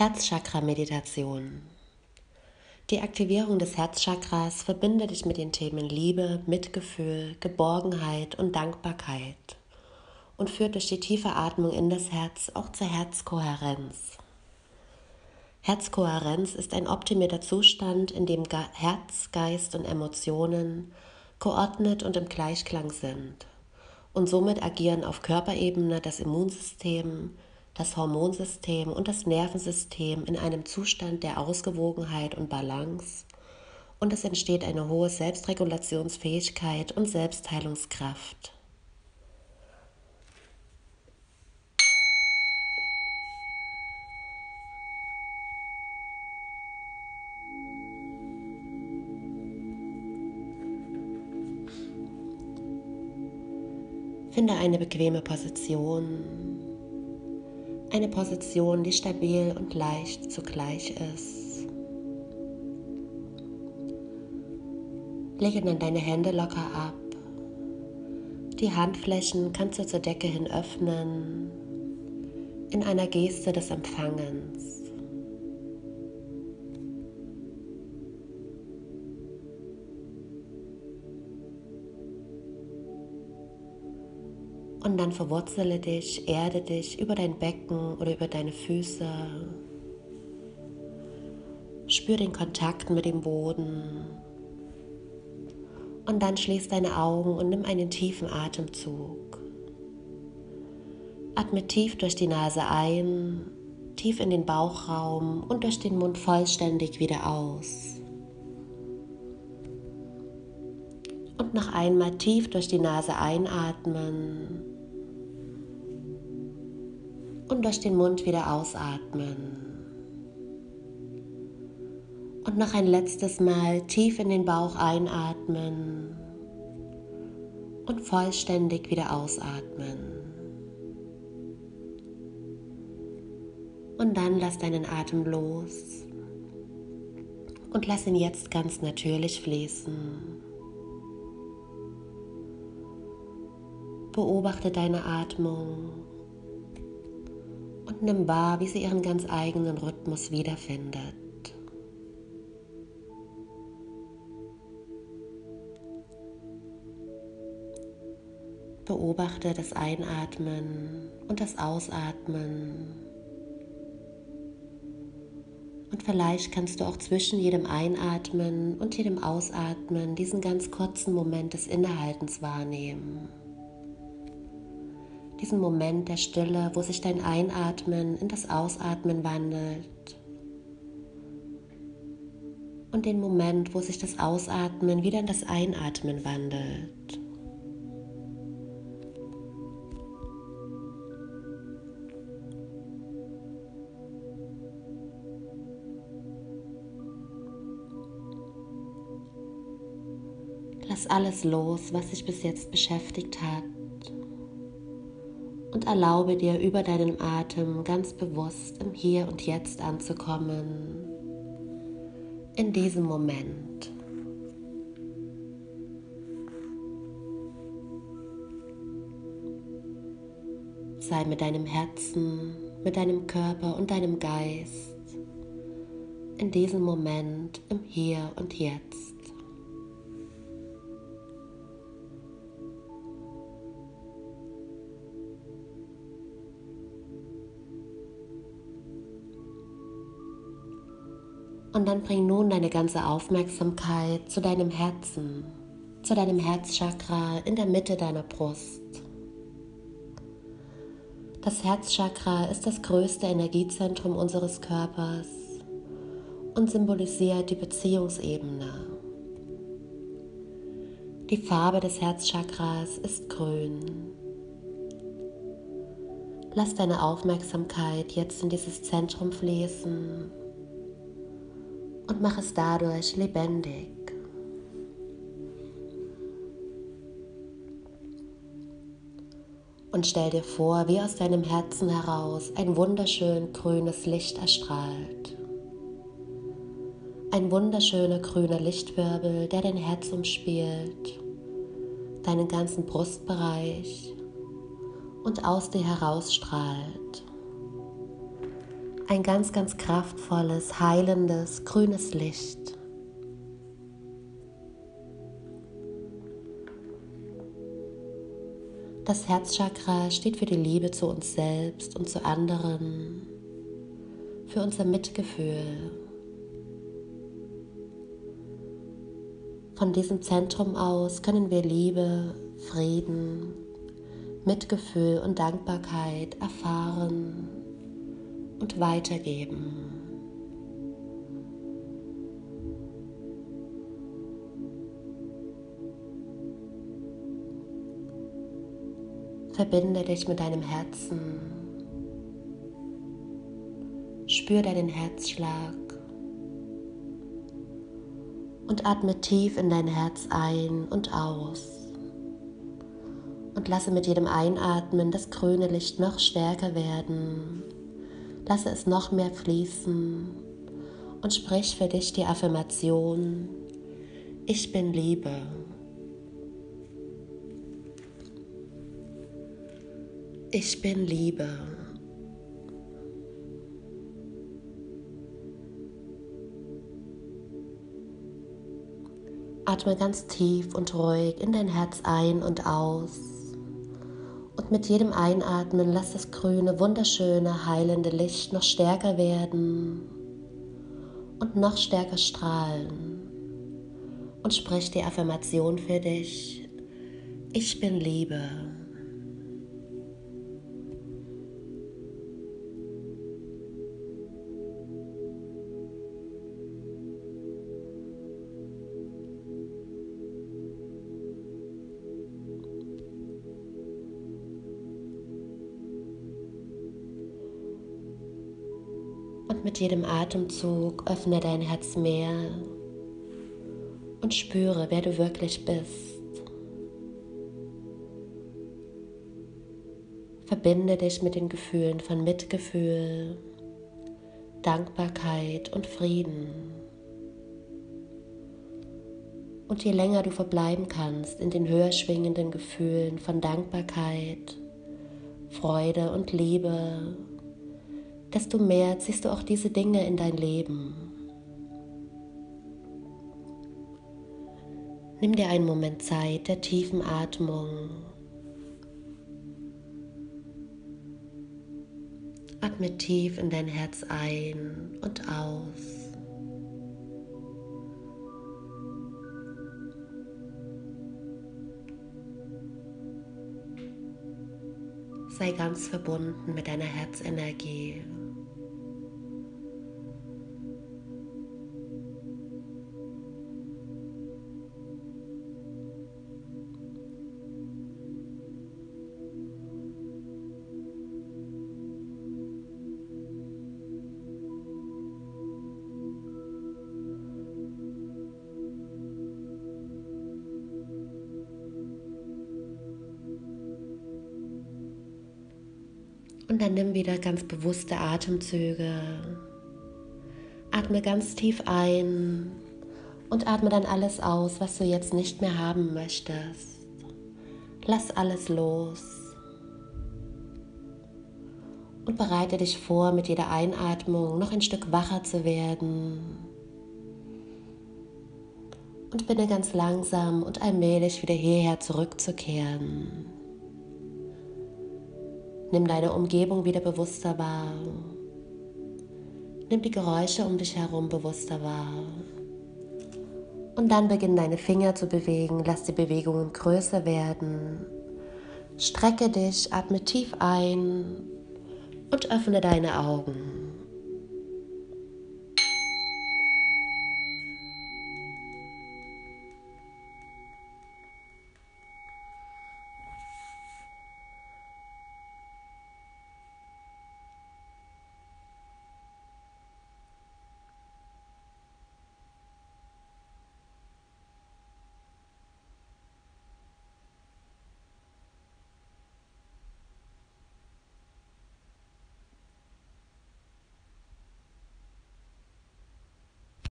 Herzchakra-Meditation. Die Aktivierung des Herzchakras verbindet dich mit den Themen Liebe, Mitgefühl, Geborgenheit und Dankbarkeit und führt durch die tiefe Atmung in das Herz auch zur Herzkohärenz. Herzkohärenz ist ein optimierter Zustand, in dem Herz, Geist und Emotionen geordnet und im Gleichklang sind und somit agieren auf Körperebene das Immunsystem, das Hormonsystem und das Nervensystem in einem Zustand der Ausgewogenheit und Balance und es entsteht eine hohe Selbstregulationsfähigkeit und Selbstheilungskraft. Finde eine bequeme Position eine Position, die stabil und leicht zugleich ist. Lege dann deine Hände locker ab. Die Handflächen kannst du zur Decke hin öffnen in einer Geste des Empfangens. Und dann verwurzele dich, erde dich über dein Becken oder über deine Füße. Spür den Kontakt mit dem Boden. Und dann schließ deine Augen und nimm einen tiefen Atemzug. Atme tief durch die Nase ein, tief in den Bauchraum und durch den Mund vollständig wieder aus. Und noch einmal tief durch die Nase einatmen und durch den Mund wieder ausatmen. Und noch ein letztes Mal tief in den Bauch einatmen und vollständig wieder ausatmen. Und dann lass deinen Atem los und lass ihn jetzt ganz natürlich fließen. Beobachte deine Atmung und nimm wahr, wie sie ihren ganz eigenen Rhythmus wiederfindet. Beobachte das Einatmen und das Ausatmen. Und vielleicht kannst du auch zwischen jedem Einatmen und jedem Ausatmen diesen ganz kurzen Moment des Innehaltens wahrnehmen diesen Moment der Stille, wo sich dein Einatmen in das Ausatmen wandelt und den Moment, wo sich das Ausatmen wieder in das Einatmen wandelt. Lass alles los, was sich bis jetzt beschäftigt hat und erlaube dir über deinen Atem ganz bewusst im Hier und Jetzt anzukommen, in diesem Moment. Sei mit deinem Herzen, mit deinem Körper und deinem Geist in diesem Moment im Hier und Jetzt. Und dann bring nun deine ganze Aufmerksamkeit zu deinem Herzen, zu deinem Herzchakra in der Mitte deiner Brust. Das Herzchakra ist das größte Energiezentrum unseres Körpers und symbolisiert die Beziehungsebene. Die Farbe des Herzchakras ist grün. Lass deine Aufmerksamkeit jetzt in dieses Zentrum fließen und mach es dadurch lebendig. Und stell dir vor, wie aus deinem Herzen heraus ein wunderschön grünes Licht erstrahlt. Ein wunderschöner grüner Lichtwirbel, der dein Herz umspielt, deinen ganzen Brustbereich und aus dir herausstrahlt ein ganz, ganz kraftvolles, heilendes, grünes Licht. Das Herzchakra steht für die Liebe zu uns selbst und zu anderen, für unser Mitgefühl. Von diesem Zentrum aus können wir Liebe, Frieden, Mitgefühl und Dankbarkeit erfahren und weitergeben. Verbinde dich mit deinem Herzen. Spür deinen Herzschlag und atme tief in dein Herz ein und aus. Und lasse mit jedem Einatmen das grüne Licht noch stärker werden. Lasse es noch mehr fließen und sprich für dich die Affirmation, ich bin Liebe. Ich bin Liebe. Atme ganz tief und ruhig in dein Herz ein und aus. Mit jedem Einatmen lass das grüne, wunderschöne, heilende Licht noch stärker werden und noch stärker strahlen. Und sprich die Affirmation für dich. Ich bin Liebe. Und mit jedem Atemzug öffne dein Herz mehr und spüre, wer du wirklich bist. Verbinde dich mit den Gefühlen von Mitgefühl, Dankbarkeit und Frieden. Und je länger du verbleiben kannst in den höher schwingenden Gefühlen von Dankbarkeit, Freude und Liebe desto mehr ziehst du auch diese Dinge in dein Leben. Nimm dir einen Moment Zeit der tiefen Atmung. Atme tief in dein Herz ein und aus. Sei ganz verbunden mit deiner Herzenergie. Und dann nimm wieder ganz bewusste Atemzüge. Atme ganz tief ein und atme dann alles aus, was du jetzt nicht mehr haben möchtest. Lass alles los. Und bereite dich vor, mit jeder Einatmung noch ein Stück wacher zu werden. Und binne ganz langsam und allmählich wieder hierher zurückzukehren. Nimm deine Umgebung wieder bewusster wahr. Nimm die Geräusche um dich herum bewusster wahr. Und dann beginn deine Finger zu bewegen. Lass die Bewegungen größer werden. Strecke dich, atme tief ein und öffne deine Augen.